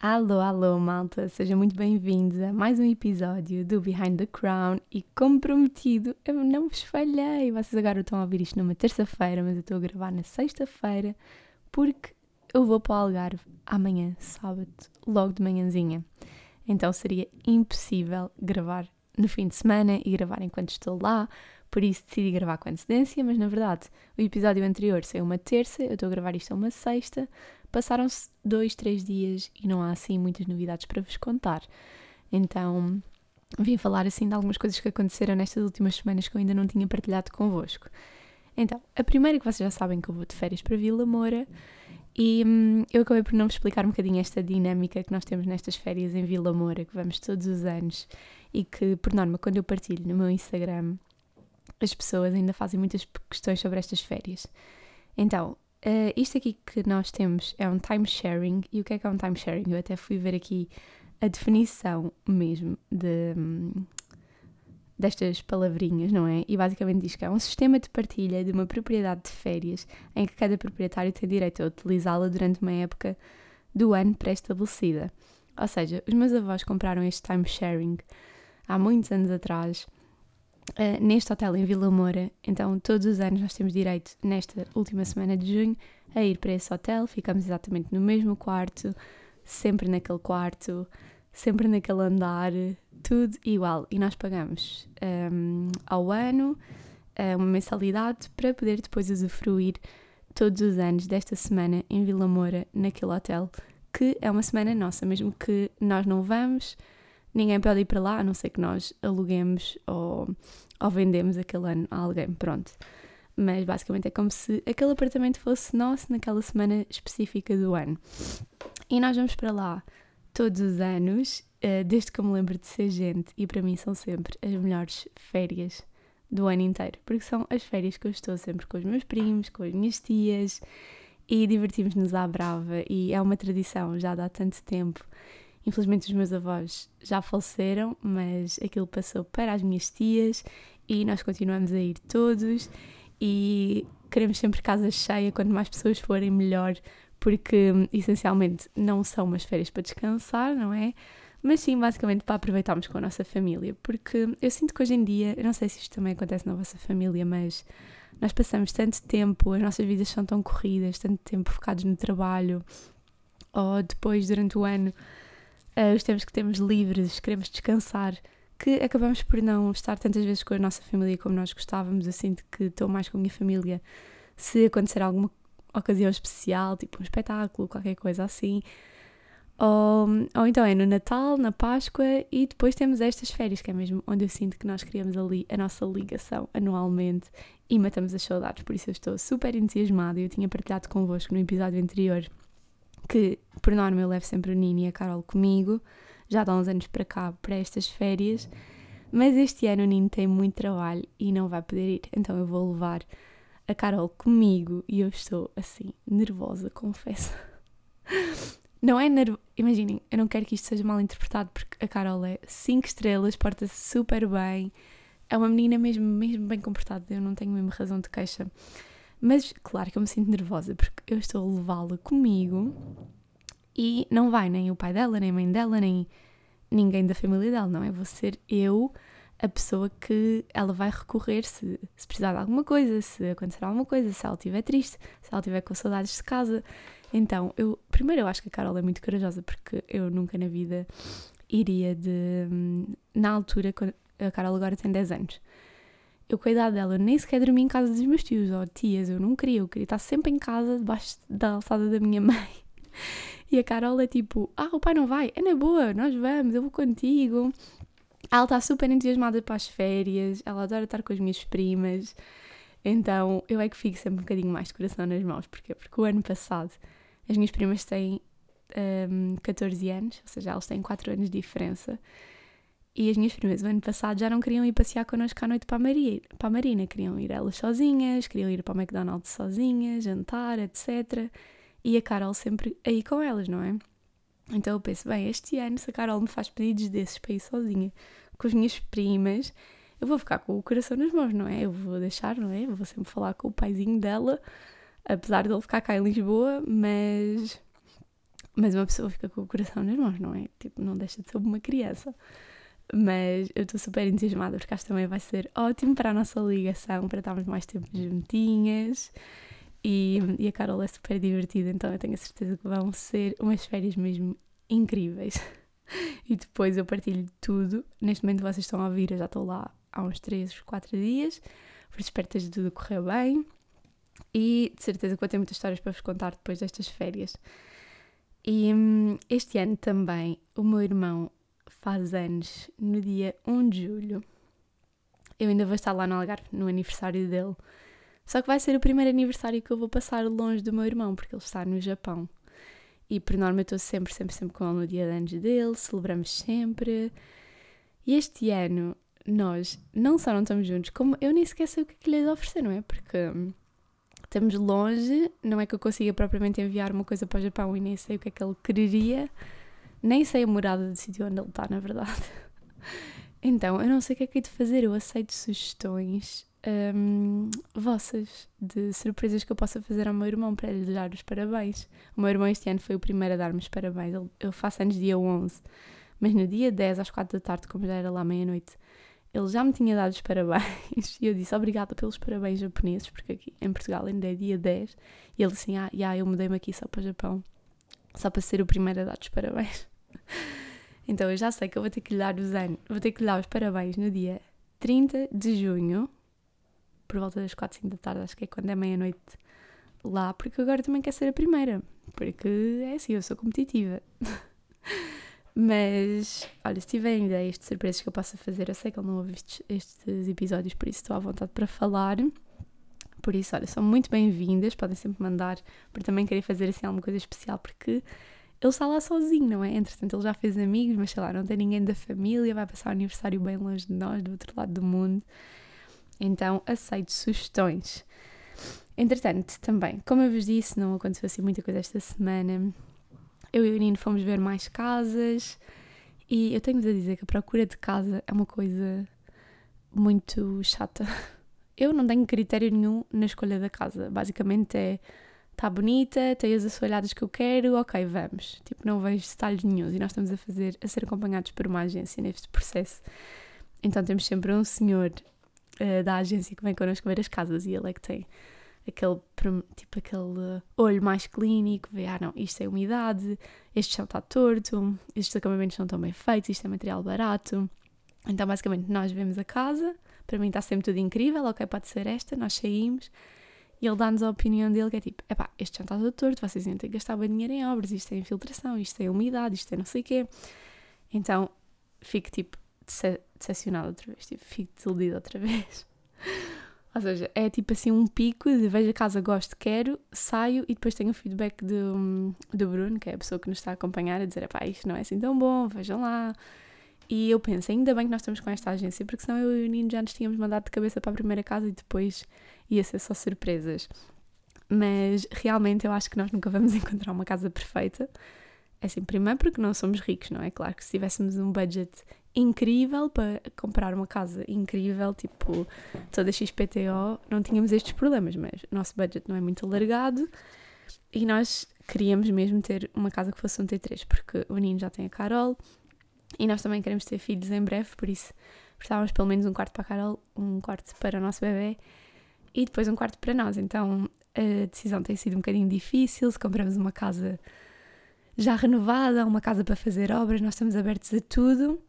Alô, alô, malta, sejam muito bem-vindos a mais um episódio do Behind the Crown e, como prometido, eu não vos falhei. Vocês agora estão a ouvir isto numa terça-feira, mas eu estou a gravar na sexta-feira porque eu vou para o Algarve amanhã, sábado, logo de manhãzinha. Então seria impossível gravar no fim de semana e gravar enquanto estou lá, por isso decidi gravar com antecedência, mas na verdade o episódio anterior saiu uma terça, eu estou a gravar isto a uma sexta, passaram-se dois, três dias e não há assim muitas novidades para vos contar. Então vim falar assim de algumas coisas que aconteceram nestas últimas semanas que eu ainda não tinha partilhado convosco. Então, a primeira que vocês já sabem que eu vou de férias para Vila Moura e hum, eu acabei por não vos explicar um bocadinho esta dinâmica que nós temos nestas férias em Vila Moura, que vamos todos os anos e que, por norma, quando eu partilho no meu Instagram, as pessoas ainda fazem muitas questões sobre estas férias. Então, uh, isto aqui que nós temos é um time sharing. E o que é que é um time sharing? Eu até fui ver aqui a definição mesmo de, um, destas palavrinhas, não é? E basicamente diz que é um sistema de partilha de uma propriedade de férias em que cada proprietário tem direito a utilizá-la durante uma época do ano pré-estabelecida. Ou seja, os meus avós compraram este time sharing há muitos anos atrás uh, neste hotel em Vila Moura. Então, todos os anos nós temos direito, nesta última semana de junho, a ir para esse hotel. Ficamos exatamente no mesmo quarto, sempre naquele quarto, sempre naquele andar, tudo igual. E nós pagamos um, ao ano uh, uma mensalidade para poder depois usufruir todos os anos desta semana em Vila Moura, naquele hotel, que é uma semana nossa, mesmo que nós não vamos ninguém pode ir para lá, a não ser que nós aluguemos ou, ou vendemos aquele ano a alguém, pronto. Mas basicamente é como se aquele apartamento fosse nosso naquela semana específica do ano. E nós vamos para lá todos os anos, eh, desde que eu me lembro de ser gente, e para mim são sempre as melhores férias do ano inteiro, porque são as férias que eu estou sempre com os meus primos, com as minhas tias e divertimos-nos à brava. E é uma tradição já há tanto tempo Infelizmente os meus avós já faleceram, mas aquilo passou para as minhas tias e nós continuamos a ir todos e queremos sempre casa cheia, quanto mais pessoas forem melhor, porque essencialmente não são umas férias para descansar, não é? Mas sim, basicamente para aproveitarmos com a nossa família, porque eu sinto que hoje em dia, eu não sei se isto também acontece na vossa família, mas nós passamos tanto tempo, as nossas vidas são tão corridas, tanto tempo focados no trabalho, ou depois durante o ano uh, os tempos que temos livres, queremos descansar, que acabamos por não estar tantas vezes com a nossa família como nós gostávamos. Eu sinto que estou mais com a minha família se acontecer alguma ocasião especial, tipo um espetáculo, qualquer coisa assim. Ou, ou então é no Natal, na Páscoa e depois temos estas férias, que é mesmo onde eu sinto que nós criamos ali a nossa ligação anualmente e matamos as saudades. Por isso eu estou super entusiasmada. Eu tinha partilhado convosco no episódio anterior que por norma eu levo sempre o Nini e a Carol comigo, já há uns anos para cá, para estas férias, mas este ano o Nino tem muito trabalho e não vai poder ir, então eu vou levar a Carol comigo e eu estou assim, nervosa, confesso. Não é nervosa, imaginem, eu não quero que isto seja mal interpretado porque a Carol é 5 estrelas, porta-se super bem, é uma menina mesmo, mesmo bem comportada, eu não tenho mesmo razão de queixa. Mas claro que eu me sinto nervosa porque eu estou a levá-la comigo e não vai nem o pai dela, nem a mãe dela, nem ninguém da família dela, não é? Vou ser eu a pessoa que ela vai recorrer se, se precisar de alguma coisa, se acontecer alguma coisa, se ela estiver triste, se ela estiver com saudades de casa. Então, eu primeiro eu acho que a Carol é muito corajosa porque eu nunca na vida iria de hum, na altura a Carol agora tem 10 anos eu com a idade dela nem sequer dormi em casa dos meus tios ou tias, eu não queria, eu queria estar sempre em casa debaixo da alçada da minha mãe. E a Carol é tipo, ah, o pai não vai, é na boa, nós vamos, eu vou contigo. Ela está super entusiasmada para as férias, ela adora estar com as minhas primas, então eu é que fico sempre um bocadinho mais de coração nas mãos, porque Porque o ano passado as minhas primas têm um, 14 anos, ou seja, elas têm 4 anos de diferença, e as minhas primas o ano passado já não queriam ir passear connosco à noite para a, Maria, para a Marina, queriam ir elas sozinhas, queriam ir para o McDonald's sozinhas, jantar, etc. E a Carol sempre aí com elas, não é? Então eu penso, bem, este ano se a Carol me faz pedidos desses para ir sozinha com as minhas primas, eu vou ficar com o coração nas mãos, não é? Eu vou deixar, não é? Eu vou sempre falar com o paizinho dela, apesar de ele ficar cá em Lisboa, mas mas uma pessoa fica com o coração nas mãos, não é? Tipo, não deixa de ser uma criança. Mas eu estou super entusiasmada porque acho que também vai ser ótimo para a nossa ligação, para estarmos mais tempo juntinhas. E, e a Carol é super divertida, então eu tenho a certeza que vão ser umas férias mesmo incríveis. e depois eu partilho tudo. Neste momento vocês estão a ouvir, eu já estou lá há uns 3, 4 dias, por isso espero que tudo a correr bem. E de certeza que vou ter muitas histórias para vos contar depois destas férias. E hum, este ano também o meu irmão faz anos no dia 1 de julho. Eu ainda vou estar lá no Algarve no aniversário dele. Só que vai ser o primeiro aniversário que eu vou passar longe do meu irmão, porque ele está no Japão. E por norma eu estou sempre, sempre, sempre com ele no dia de anos dele, celebramos sempre. E este ano nós não só não estamos juntos, como eu nem sequer sei o que é lhe oferecer, não é? Porque hum, estamos longe, não é que eu consiga propriamente enviar uma coisa para o Japão e nem sei o que é que ele quereria, nem sei a morada do sítio onde ele está, na verdade. Então, eu não sei o que é que hei de fazer, eu aceito sugestões um, vossas de surpresas que eu possa fazer ao meu irmão para lhe dar os parabéns. O meu irmão este ano foi o primeiro a dar-me os parabéns, eu faço anos dia 11, mas no dia 10 às 4 da tarde, como já era lá meia-noite, ele já me tinha dado os parabéns e eu disse obrigada pelos parabéns japoneses, porque aqui em Portugal ainda é dia 10. E ele assim, ah, yeah, eu mudei-me aqui só para o Japão, só para ser o primeiro a dar os parabéns. então eu já sei que eu vou ter que lhe dar os anos, vou ter que lhe dar os parabéns no dia 30 de junho, por volta das 4, 5 da tarde, acho que é quando é meia-noite lá, porque agora também quer ser a primeira, porque é assim, eu sou competitiva. Mas, olha, se tiverem ideias de surpresas que eu possa fazer, eu sei que ele não ouve estes, estes episódios, por isso estou à vontade para falar. Por isso, olha, são muito bem-vindas, podem sempre mandar, por também querer fazer assim alguma coisa especial, porque ele está lá sozinho, não é? Entretanto, ele já fez amigos, mas sei lá, não tem ninguém da família, vai passar o aniversário bem longe de nós, do outro lado do mundo. Então, aceito sugestões. Entretanto, também, como eu vos disse, não aconteceu assim muita coisa esta semana eu e o Nino fomos ver mais casas e eu tenho-vos a dizer que a procura de casa é uma coisa muito chata. Eu não tenho critério nenhum na escolha da casa. Basicamente é está bonita, tem as assoalhadas que eu quero, ok, vamos. Tipo, não vejo detalhes nenhum e nós estamos a fazer, a ser acompanhados por uma agência neste processo. Então temos sempre um senhor uh, da agência que vem connosco ver as casas e ele é que tem aquele, tipo, aquele olho mais clínico, vê, ah não, isto é umidade, este chão está torto, estes acabamentos não estão bem feitos, isto é material barato. Então, basicamente, nós vemos a casa, para mim está sempre tudo incrível, ok, pode ser esta, nós saímos, e ele dá-nos a opinião dele, que é tipo, epá, este chão está todo torto, vocês iam ter que gastar bem dinheiro em obras, isto é infiltração, isto é umidade, isto é não sei o quê. Então, fico, tipo, decepcionada outra vez, tipo, fico desiludida outra vez. Ou seja, é tipo assim um pico de vejo a casa, gosto, quero, saio e depois tenho o feedback do, do Bruno, que é a pessoa que nos está a acompanhar, a dizer: pá, isto não é assim tão bom, vejam lá. E eu penso, ainda bem que nós estamos com esta agência, porque senão eu e o Nino já nos tínhamos mandado de cabeça para a primeira casa e depois ia ser só surpresas. Mas realmente eu acho que nós nunca vamos encontrar uma casa perfeita. É assim, primeiro porque não somos ricos, não é? Claro que se tivéssemos um budget incrível para comprar uma casa incrível, tipo toda XPTO, não tínhamos estes problemas, mas o nosso budget não é muito alargado e nós queríamos mesmo ter uma casa que fosse um T3, porque o Nino já tem a Carol e nós também queremos ter filhos em breve, por isso precisávamos pelo menos um quarto para a Carol, um quarto para o nosso bebê e depois um quarto para nós. Então a decisão tem sido um bocadinho difícil. Se compramos uma casa já renovada, uma casa para fazer obras, nós estamos abertos a tudo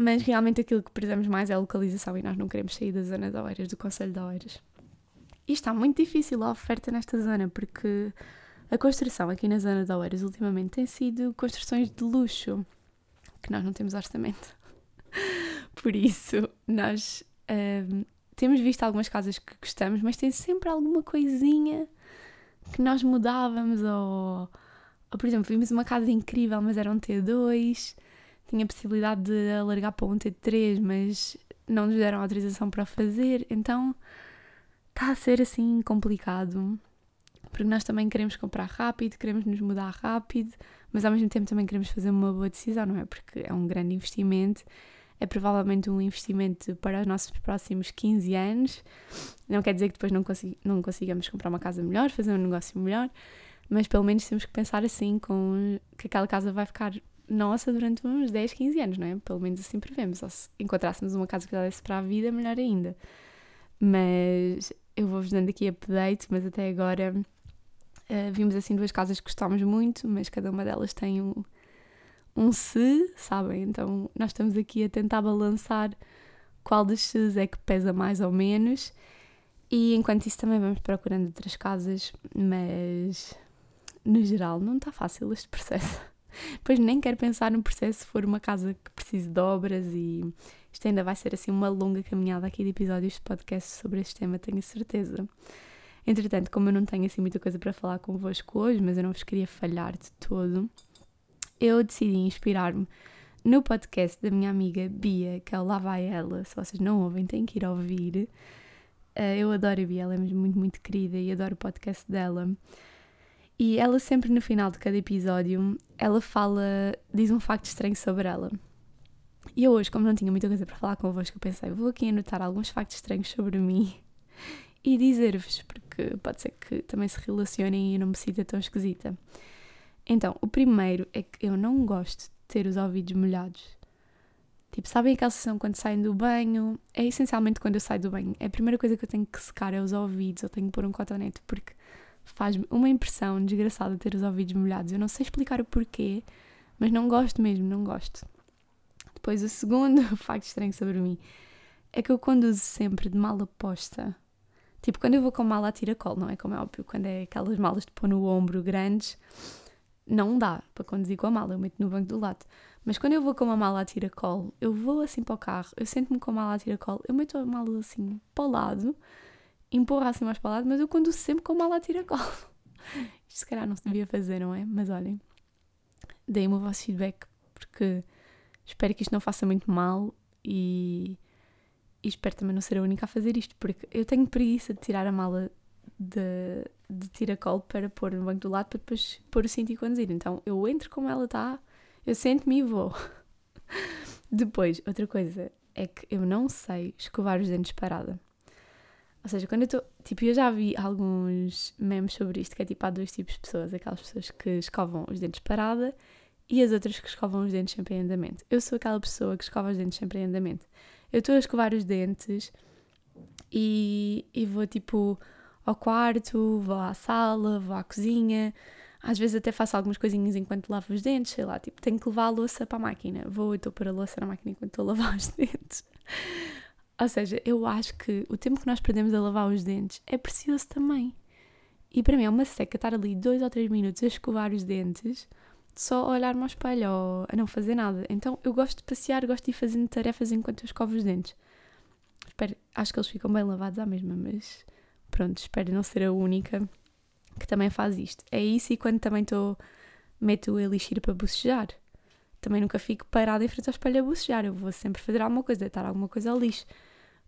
mas realmente aquilo que precisamos mais é a localização e nós não queremos sair da zona de Oeiras, do Conselho de Oeiras. E está muito difícil a oferta nesta zona, porque a construção aqui na zona de Oeiras ultimamente tem sido construções de luxo, que nós não temos orçamento. Por isso, nós um, temos visto algumas casas que gostamos, mas tem sempre alguma coisinha que nós mudávamos, ou, ou por exemplo, vimos uma casa incrível, mas era um T2 tinha possibilidade de alargar para um T3, mas não nos deram autorização para fazer, então está a ser assim complicado porque nós também queremos comprar rápido, queremos nos mudar rápido, mas ao mesmo tempo também queremos fazer uma boa decisão, não é? Porque é um grande investimento, é provavelmente um investimento para os nossos próximos 15 anos. Não quer dizer que depois não, não consigamos comprar uma casa melhor, fazer um negócio melhor, mas pelo menos temos que pensar assim, com que aquela casa vai ficar nossa durante uns 10, 15 anos, não é? Pelo menos assim prevemos. Ou se encontrássemos uma casa que já desse para a vida, melhor ainda. Mas eu vou-vos dando aqui update, mas até agora uh, vimos assim duas casas que gostámos muito, mas cada uma delas tem um, um se, sabem? Então nós estamos aqui a tentar balançar qual dos se's é que pesa mais ou menos. E enquanto isso também vamos procurando outras casas, mas no geral não está fácil este processo. Pois nem quero pensar no processo se for uma casa que precise de obras e isto ainda vai ser assim uma longa caminhada aqui de episódios de podcast sobre este tema, tenho certeza. Entretanto, como eu não tenho assim muita coisa para falar convosco hoje, mas eu não vos queria falhar de todo, eu decidi inspirar-me no podcast da minha amiga Bia, que é o Lá Vai Ela. Se vocês não ouvem, têm que ir ouvir. Eh, eu adoro a Bia, ela é muito, muito querida e adoro o podcast dela. E ela sempre no final de cada episódio, ela fala, diz um facto estranho sobre ela. E eu hoje, como não tinha muita coisa para falar convosco, eu pensei, vou aqui anotar alguns factos estranhos sobre mim e dizer-vos, porque pode ser que também se relacionem e eu não me sinta tão esquisita. Então, o primeiro é que eu não gosto de ter os ouvidos molhados. Tipo, sabem aquela sensação quando saem do banho? É essencialmente quando eu saio do banho. É a primeira coisa que eu tenho que secar é os ouvidos, eu tenho que pôr um cotonete, porque faz-me uma impressão desgraçada ter os ouvidos molhados. Eu não sei explicar o porquê, mas não gosto mesmo, não gosto. Depois, o segundo facto estranho sobre mim é que eu conduzo sempre de mala posta. Tipo, quando eu vou com mala a tiracol, não é como é óbvio, quando é aquelas malas de pôr no ombro grandes, não dá para conduzir com a mala, eu meto no banco do lado. Mas quando eu vou com uma mala a tiracol, eu vou assim para o carro, eu sento-me com a mala a tiracol, eu meto a mala assim para o lado empurra assim mais para o lado, mas eu conduzo sempre com mala a tiracol. Isto se calhar não se devia fazer, não é? Mas olhem, deem-me o vosso feedback porque espero que isto não faça muito mal e, e, espero também não ser a única a fazer isto, porque eu tenho preguiça de tirar a mala de, de tiracol para pôr no banco do lado para depois pôr o cinto e conduzir. Então eu entro como ela está, eu sento-me e vou. depois, outra coisa é que eu não sei escovar os dentes parada. Ou seja, quando eu estou. Tipo, eu já vi alguns memes sobre isto, que é tipo, há dois tipos de pessoas: aquelas pessoas que escovam os dentes parada e as outras que escovam os dentes sempre em andamento. Eu sou aquela pessoa que escova os dentes sempre em andamento. Eu estou a escovar os dentes e, e vou tipo ao quarto, vou à sala, vou à cozinha. Às vezes até faço algumas coisinhas enquanto lavo os dentes, sei lá, tipo, tenho que levar a louça para a máquina. Vou e estou para a louça na máquina enquanto estou a lavar os dentes. Ou seja, eu acho que o tempo que nós perdemos a lavar os dentes é precioso também. E para mim é uma seca estar ali dois ou três minutos a escovar os dentes, só a olhar-me ao espelho ou a não fazer nada. Então eu gosto de passear, gosto de ir fazendo tarefas enquanto eu escovo os dentes. Espero, acho que eles ficam bem lavados à mesma, mas pronto, espero não ser a única que também faz isto. É isso e quando também estou, meto o elixir para bocejar. Também nunca fico parada em frente ao espelho a bocejar. Eu vou sempre fazer alguma coisa, deitar alguma coisa ao lixo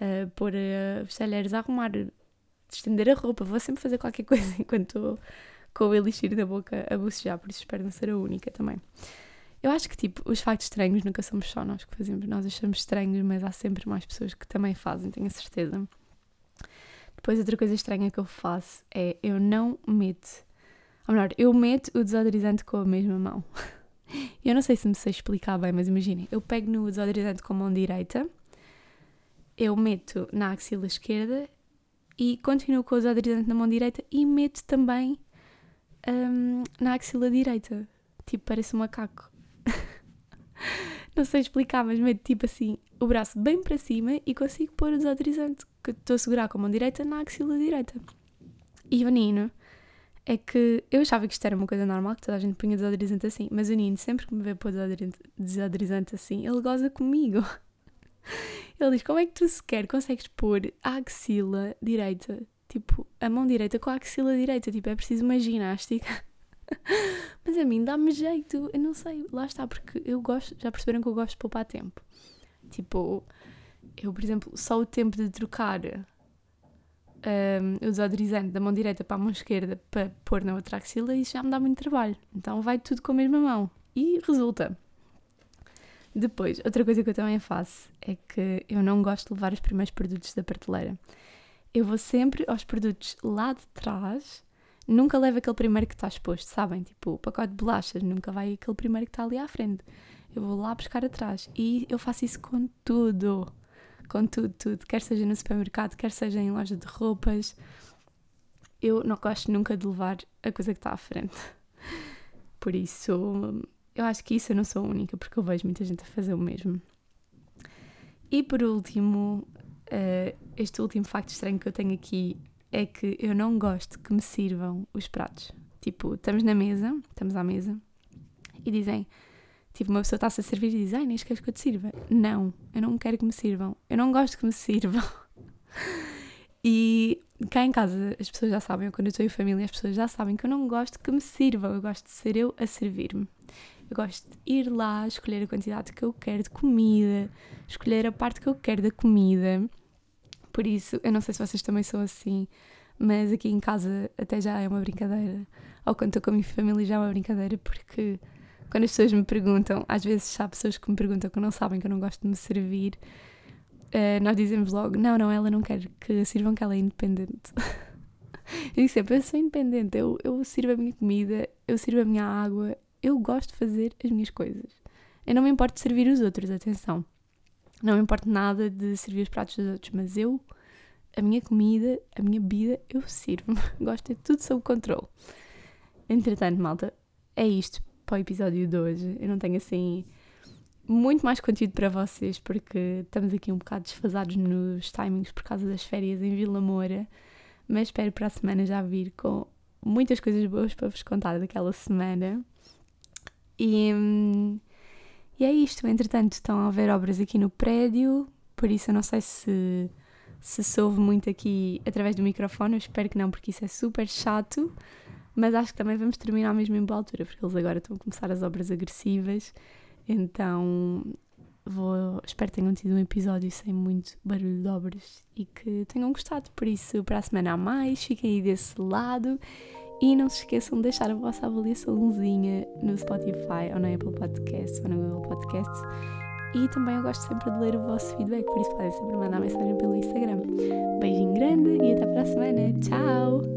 uh, pôr uh, os talheres a arrumar, estender a roupa, vou sempre fazer qualquer coisa enquanto estou com o elixir da boca a bocejar, por isso espero não ser a única também. Eu acho que, tipo, os factos estranhos nunca somos só nós que fazemos, nós achamos estranhos, mas há sempre mais pessoas que também fazem, tenho a certeza. Depois, outra coisa estranha que eu faço é eu não meto, ou melhor, eu meto o desodorizante com a mesma mão. Eu não sei se me sei explicar bem, mas imaginem, eu pego no desodorizante com a mão direita eu meto na axila esquerda e continuo com o desodorizante na mão direita e meto também um, na axila direita. Tipo, parece um macaco. Não sei explicar, mas meto tipo assim o braço bem para cima e consigo pôr o desodorizante que estou a segurar com a mão direita na axila direita. E o Nino é que eu achava que isto era uma coisa normal, que toda a gente punha desodorizante assim, mas o Nino, sempre que me vê pôr desodorizante assim, ele goza comigo. Ele diz: Como é que tu sequer consegues pôr a axila direita, tipo, a mão direita com a axila direita? Tipo, é preciso uma ginástica. Mas a mim dá-me jeito, eu não sei, lá está, porque eu gosto, já perceberam que eu gosto de poupar tempo. Tipo, eu, por exemplo, só o tempo de trocar um, o desodorizante da mão direita para a mão esquerda para pôr na outra axila isso já me dá muito trabalho. Então vai tudo com a mesma mão. E resulta. Depois, outra coisa que eu também faço é que eu não gosto de levar os primeiros produtos da prateleira. Eu vou sempre aos produtos lá de trás, nunca levo aquele primeiro que está exposto, sabem? Tipo, o pacote de bolachas, nunca vai aquele primeiro que está ali à frente. Eu vou lá buscar atrás e eu faço isso com tudo. Com tudo, tudo. Quer seja no supermercado, quer seja em loja de roupas. Eu não gosto nunca de levar a coisa que está à frente. Por isso, eu acho que isso eu não sou a única, porque eu vejo muita gente a fazer o mesmo. E por último, uh, este último facto estranho que eu tenho aqui é que eu não gosto que me sirvam os pratos. Tipo, estamos na mesa, estamos à mesa, e dizem, tipo, uma pessoa está-se a servir e diz, ai, nem queres que eu te sirva? Não, eu não quero que me sirvam, eu não gosto que me sirvam. e cá em casa as pessoas já sabem, quando eu estou em família as pessoas já sabem que eu não gosto que me sirvam, eu gosto de ser eu a servir-me. Eu gosto de ir lá, escolher a quantidade que eu quero de comida, escolher a parte que eu quero da comida. Por isso, eu não sei se vocês também são assim, mas aqui em casa até já é uma brincadeira. Ou quando estou com a minha família já é uma brincadeira, porque quando as pessoas me perguntam, às vezes há pessoas que me perguntam que não sabem que eu não gosto de me servir, uh, nós dizemos logo: não, não, ela não quer que sirvam, que ela é independente. eu digo sempre: eu sou independente, eu, eu sirvo a minha comida, eu sirvo a minha água, eu gosto de fazer as minhas coisas. Eu não me importo de servir os outros, atenção. Não me importo nada de servir os pratos dos outros, mas eu, a minha comida, a minha bebida, eu sirvo-me. Gosto de tudo sob controle. Entretanto, malta, é isto para o episódio de hoje. Eu não tenho assim muito mais conteúdo para vocês porque estamos aqui um bocado desfasados nos timings por causa das férias em Vila Moura, mas espero para a semana já vir com muitas coisas boas para vos contar daquela semana. E, e é isto. Entretanto, estão a haver obras aqui no prédio, por isso eu não sei se, se soube muito aqui através do microfone. Eu espero que não, porque isso é super chato. Mas acho que também vamos terminar mesmo em boa altura, porque eles agora estão a começar as obras agressivas. Então vou, espero que tenham tido um episódio sem muito barulho de obras e que tenham gostado. Por isso, para a semana a mais, fiquem aí desse lado. E não se esqueçam de deixar a vossa avaliaçãozinha no Spotify ou na Apple Podcasts ou no Google Podcasts. E também eu gosto sempre de ler o vosso feedback, por isso podem sempre mandar mensagem pelo Instagram. Beijinho grande e até para a semana. Tchau!